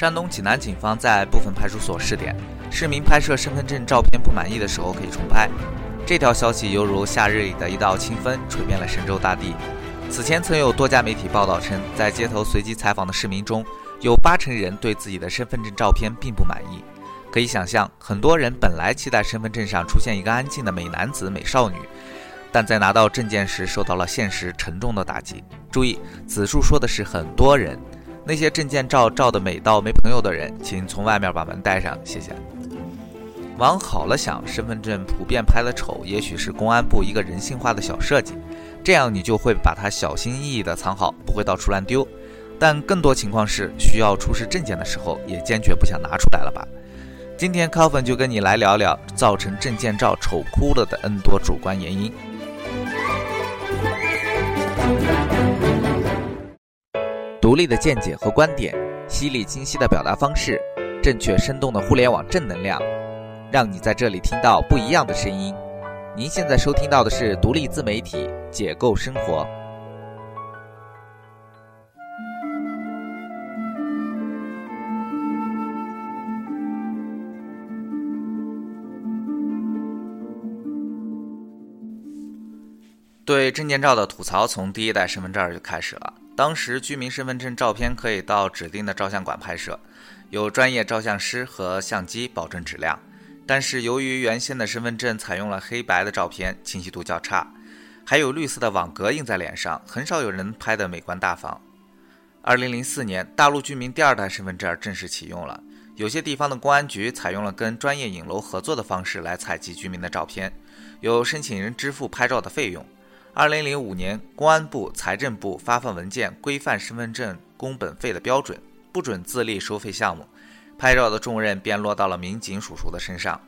山东济南警方在部分派出所试点，市民拍摄身份证照片不满意的时候可以重拍。这条消息犹如夏日里的一道清风，吹遍了神州大地。此前曾有多家媒体报道称，在街头随机采访的市民中，有八成人对自己的身份证照片并不满意。可以想象，很多人本来期待身份证上出现一个安静的美男子、美少女，但在拿到证件时受到了现实沉重的打击。注意，子树说的是很多人。那些证件照照的美到没朋友的人，请从外面把门带上，谢谢。往好了想，身份证普遍拍的丑，也许是公安部一个人性化的小设计，这样你就会把它小心翼翼地藏好，不会到处乱丢。但更多情况是，需要出示证件的时候，也坚决不想拿出来了吧？今天 c o v i n 就跟你来聊聊造成证件照丑哭了的 N 多主观原因。独立的见解和观点，犀利清晰的表达方式，正确生动的互联网正能量，让你在这里听到不一样的声音。您现在收听到的是独立自媒体解构生活。对证件照的吐槽从第一代身份证就开始了。当时居民身份证照片可以到指定的照相馆拍摄，有专业照相师和相机保证质量。但是由于原先的身份证采用了黑白的照片，清晰度较差，还有绿色的网格印在脸上，很少有人拍得美观大方。二零零四年，大陆居民第二代身份证正式启用了，有些地方的公安局采用了跟专业影楼合作的方式来采集居民的照片，由申请人支付拍照的费用。二零零五年，公安部、财政部发放文件规范身份证工本费的标准，不准自立收费项目，拍照的重任便落到了民警叔叔的身上。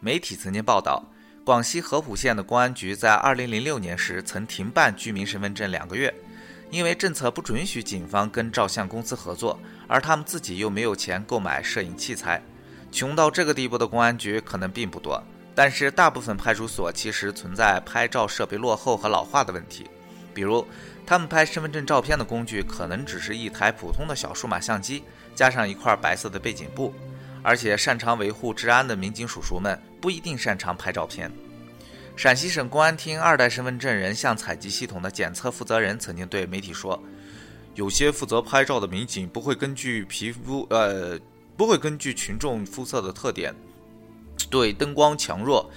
媒体曾经报道，广西合浦县的公安局在二零零六年时曾停办居民身份证两个月，因为政策不准许警方跟照相公司合作，而他们自己又没有钱购买摄影器材，穷到这个地步的公安局可能并不多。但是大部分派出所其实存在拍照设备落后和老化的问题，比如他们拍身份证照片的工具可能只是一台普通的小数码相机，加上一块白色的背景布，而且擅长维护治安的民警叔叔们不一定擅长拍照片。陕西省公安厅二代身份证人像采集系统的检测负责人曾经对媒体说，有些负责拍照的民警不会根据皮肤呃不会根据群众肤色的特点。对灯光强弱、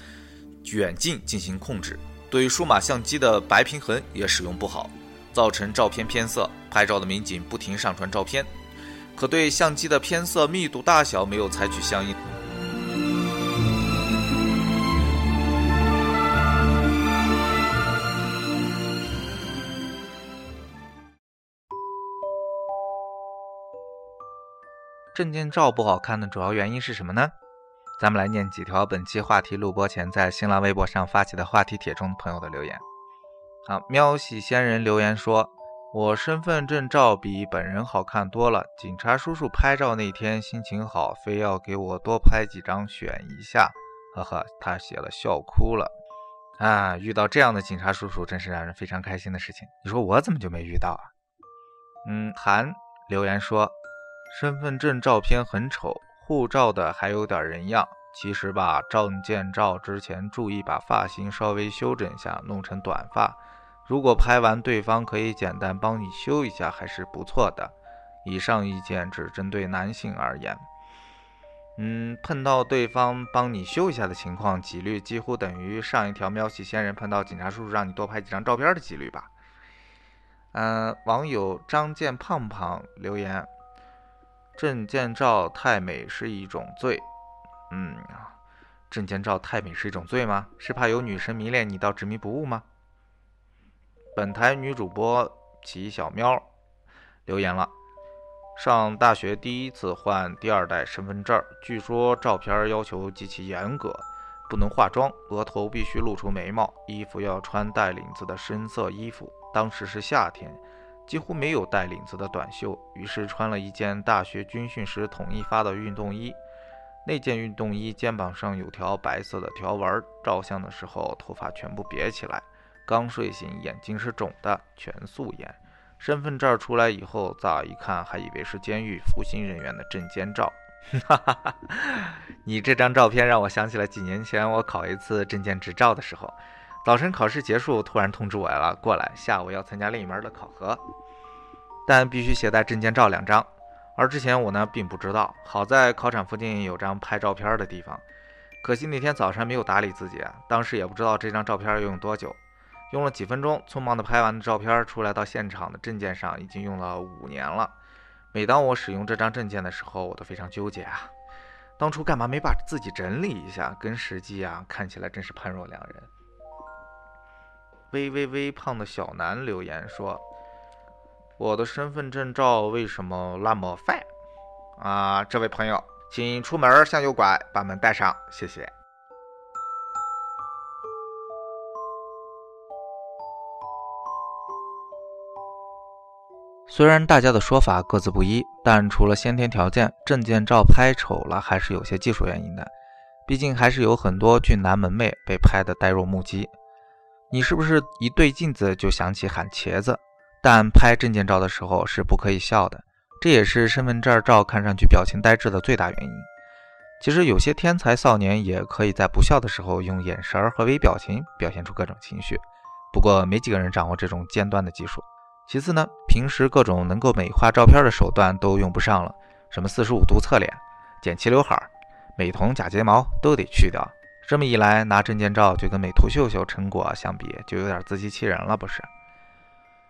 远近进行控制，对数码相机的白平衡也使用不好，造成照片偏色。拍照的民警不停上传照片，可对相机的偏色密度大小没有采取相应。证件照不好看的主要原因是什么呢？咱们来念几条本期话题录播前在新浪微博上发起的话题帖中朋友的留言。好，喵喜仙人留言说：“我身份证照比本人好看多了，警察叔叔拍照那天心情好，非要给我多拍几张选一下。”呵呵，他写了笑哭了。啊，遇到这样的警察叔叔真是让人非常开心的事情。你说我怎么就没遇到啊？嗯，韩留言说：“身份证照片很丑。”护照的还有点人样，其实吧，证件照之前注意把发型稍微修整一下，弄成短发。如果拍完对方可以简单帮你修一下，还是不错的。以上意见只针对男性而言。嗯，碰到对方帮你修一下的情况，几率几乎等于上一条喵系仙人碰到警察叔叔让你多拍几张照片的几率吧。嗯，网友张健胖胖留言。证件照太美是一种罪，嗯，证件照太美是一种罪吗？是怕有女生迷恋你到执迷不悟吗？本台女主播齐小喵留言了：上大学第一次换第二代身份证，据说照片要求极其严格，不能化妆，额头必须露出眉毛，衣服要穿带领子的深色衣服。当时是夏天。几乎没有带领子的短袖，于是穿了一件大学军训时统一发的运动衣。那件运动衣肩膀上有条白色的条纹，照相的时候头发全部别起来。刚睡醒，眼睛是肿的，全素颜。身份证出来以后，乍一看还以为是监狱服刑人员的证件照。哈哈哈！你这张照片让我想起了几年前我考一次证件执照的时候，早晨考试结束，突然通知我了，过来，下午要参加另一门的考核，但必须携带证件照两张。而之前我呢并不知道，好在考场附近有张拍照片的地方，可惜那天早上没有打理自己，当时也不知道这张照片要用多久，用了几分钟，匆忙的拍完的照片出来到现场的证件上已经用了五年了。每当我使用这张证件的时候，我都非常纠结啊！当初干嘛没把自己整理一下？跟实际啊看起来真是判若两人。微微微胖的小南留言说：“我的身份证照为什么那么泛？”啊，这位朋友，请出门向右拐，把门带上，谢谢。虽然大家的说法各自不一，但除了先天条件，证件照拍丑了还是有些技术原因的。毕竟还是有很多俊男门妹被拍的呆若木鸡。你是不是一对镜子就想起喊茄子？但拍证件照的时候是不可以笑的，这也是身份证照看上去表情呆滞的最大原因。其实有些天才少年也可以在不笑的时候用眼神和微表情表现出各种情绪，不过没几个人掌握这种尖端的技术。其次呢，平时各种能够美化照片的手段都用不上了，什么四十五度侧脸、剪齐刘海、美瞳假睫毛都得去掉。这么一来，拿证件照就跟美图秀秀成果相比，就有点自欺欺人了，不是？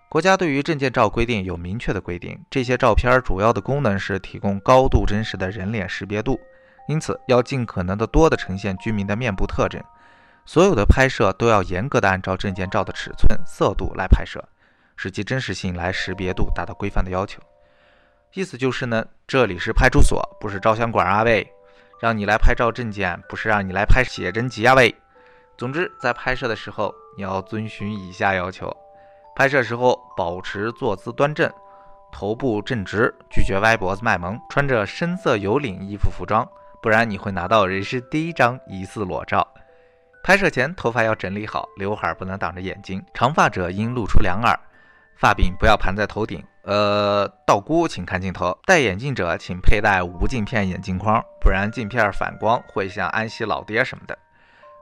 国家对于证件照规定有明确的规定，这些照片主要的功能是提供高度真实的人脸识别度，因此要尽可能的多的呈现居民的面部特征。所有的拍摄都要严格的按照证件照的尺寸、色度来拍摄。使其真实性来识别度达到规范的要求，意思就是呢，这里是派出所，不是照相馆啊喂，让你来拍照证件，不是让你来拍写真集啊喂。总之，在拍摄的时候，你要遵循以下要求：拍摄时候保持坐姿端正，头部正直，拒绝歪脖子卖萌，穿着深色有领衣服服装，不然你会拿到人生第一张疑似裸照。拍摄前头发要整理好，刘海不能挡着眼睛，长发者应露出两耳。发柄不要盘在头顶，呃，道姑请看镜头。戴眼镜者请佩戴无镜片眼镜框，不然镜片反光会像安息老爹什么的。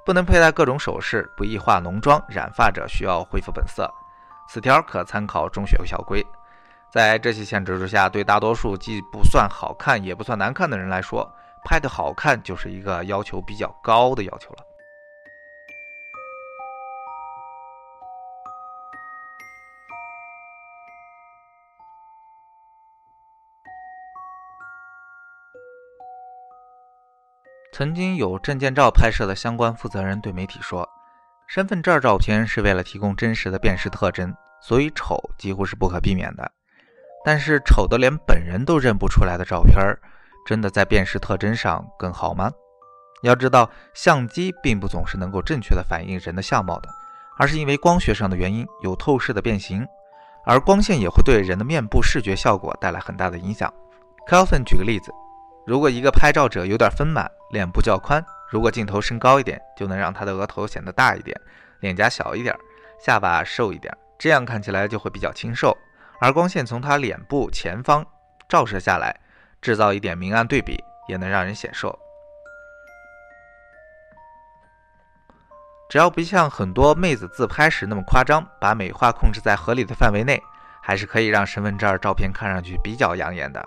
不能佩戴各种首饰，不宜化浓妆。染发者需要恢复本色。此条可参考中学校规。在这些限制之下，对大多数既不算好看也不算难看的人来说，拍的好看就是一个要求比较高的要求了。曾经有证件照拍摄的相关负责人对媒体说：“身份证照片是为了提供真实的辨识特征，所以丑几乎是不可避免的。但是丑的连本人都认不出来的照片，真的在辨识特征上更好吗？要知道，相机并不总是能够正确的反映人的相貌的，而是因为光学上的原因有透视的变形，而光线也会对人的面部视觉效果带来很大的影响。” Kelvin 举个例子。如果一个拍照者有点丰满，脸部较宽，如果镜头升高一点，就能让他的额头显得大一点，脸颊小一点，下巴瘦一点，这样看起来就会比较清瘦。而光线从他脸部前方照射下来，制造一点明暗对比，也能让人显瘦。只要不像很多妹子自拍时那么夸张，把美化控制在合理的范围内，还是可以让身份证照片看上去比较养眼的。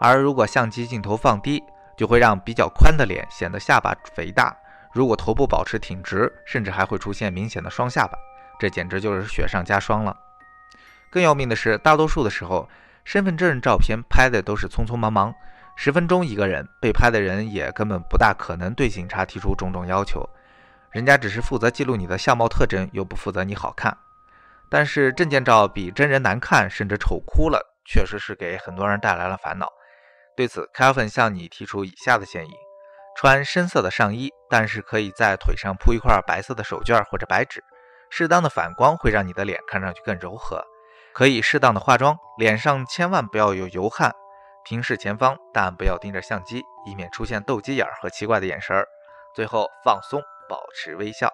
而如果相机镜头放低，就会让比较宽的脸显得下巴肥大；如果头部保持挺直，甚至还会出现明显的双下巴，这简直就是雪上加霜了。更要命的是，大多数的时候，身份证照片拍的都是匆匆忙忙，十分钟一个人，被拍的人也根本不大可能对警察提出种种要求，人家只是负责记录你的相貌特征，又不负责你好看。但是证件照比真人难看，甚至丑哭了，确实是给很多人带来了烦恼。对此，Kevin 向你提出以下的建议：穿深色的上衣，但是可以在腿上铺一块白色的手绢或者白纸，适当的反光会让你的脸看上去更柔和。可以适当的化妆，脸上千万不要有油汗，平视前方，但不要盯着相机，以免出现斗鸡眼和奇怪的眼神儿。最后放松，保持微笑。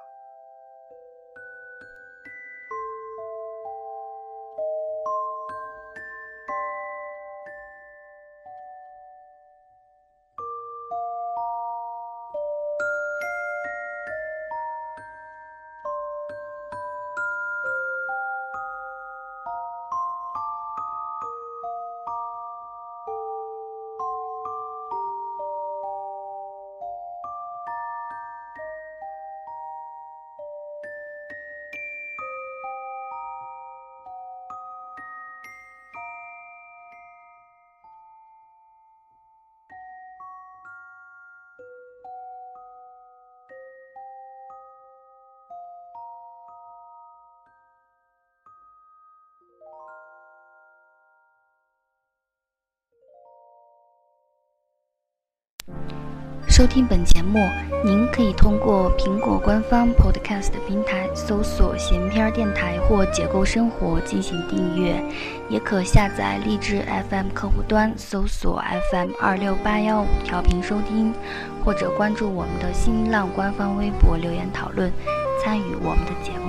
收听本节目，您可以通过苹果官方 Podcast 平台搜索“闲篇电台”或“结构生活”进行订阅，也可下载荔枝 FM 客户端搜索 FM 二六八幺五调频收听，或者关注我们的新浪官方微博留言讨论，参与我们的节目。